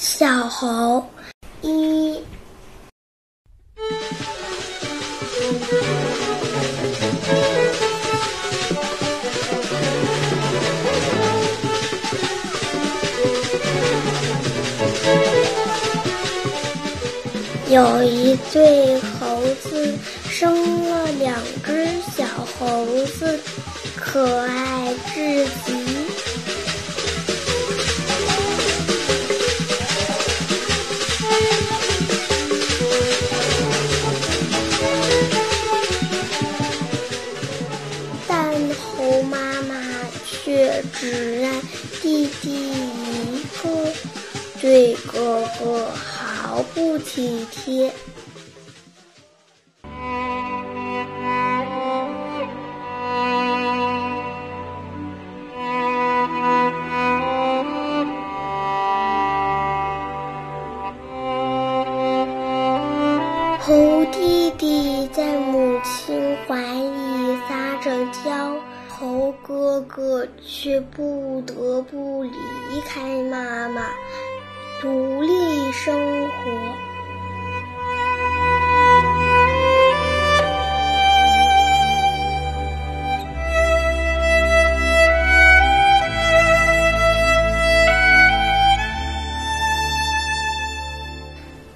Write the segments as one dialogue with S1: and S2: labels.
S1: 小猴一。有一对猴子生了两只小猴子，可爱至极。只爱弟弟一个，对哥哥毫不体贴。猴弟弟在母亲怀里撒着娇，猴哥哥却不得不离开妈妈，独立生活。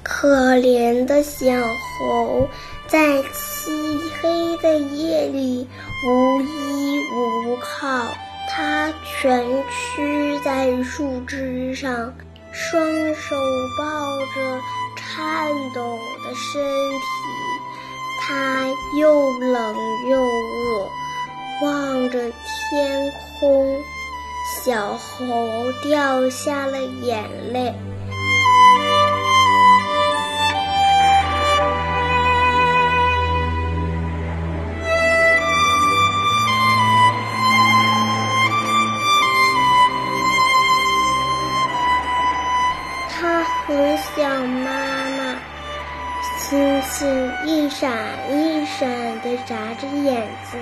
S1: 可怜的小猴在漆黑的夜里无依无靠，它蜷曲在树枝上，双手抱着颤抖的身体。它又冷又饿，望着天空，小猴掉下了眼泪。像妈妈，星星一闪一闪地眨着眼睛，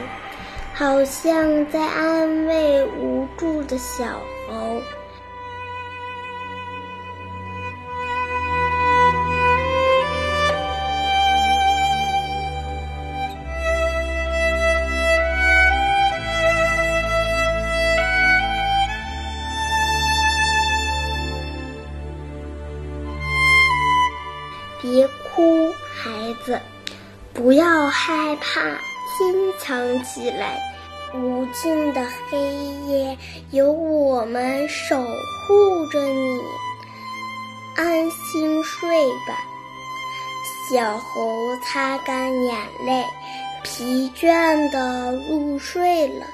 S1: 好像在安慰无助的小猴。别哭，孩子，不要害怕，坚强起来。无尽的黑夜有我们守护着你，安心睡吧。小猴擦干眼泪，疲倦的入睡了。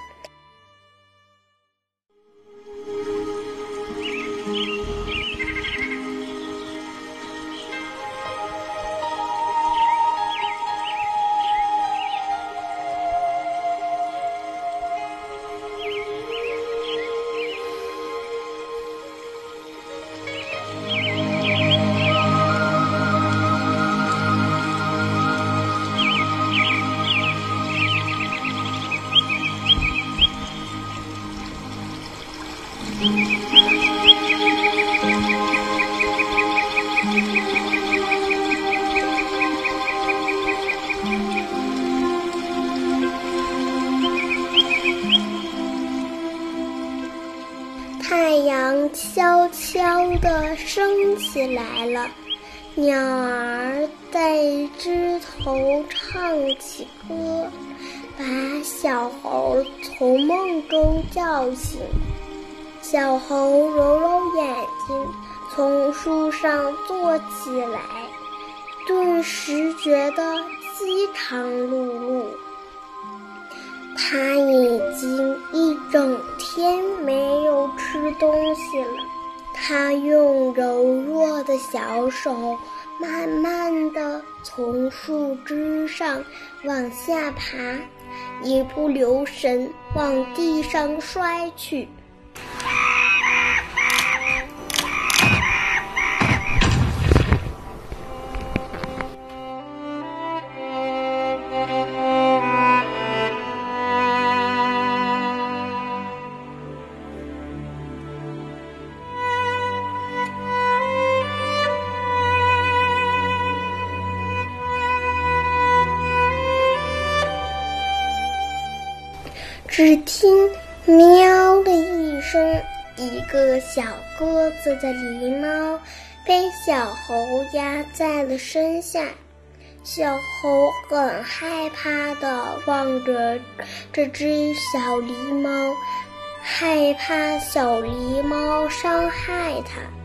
S1: 太阳悄悄地升起来了，鸟儿在枝头唱起歌，把小猴从梦中叫醒。小猴揉揉眼睛，从树上坐起来，顿时觉得饥肠辘辘。他已经一整天没有吃东西了。他用柔弱的小手，慢慢地从树枝上往下爬，一不留神往地上摔去。只听“喵”的一声，一个小个子的狸猫被小猴压在了身下。小猴很害怕的望着这只小狸猫，害怕小狸猫伤害它。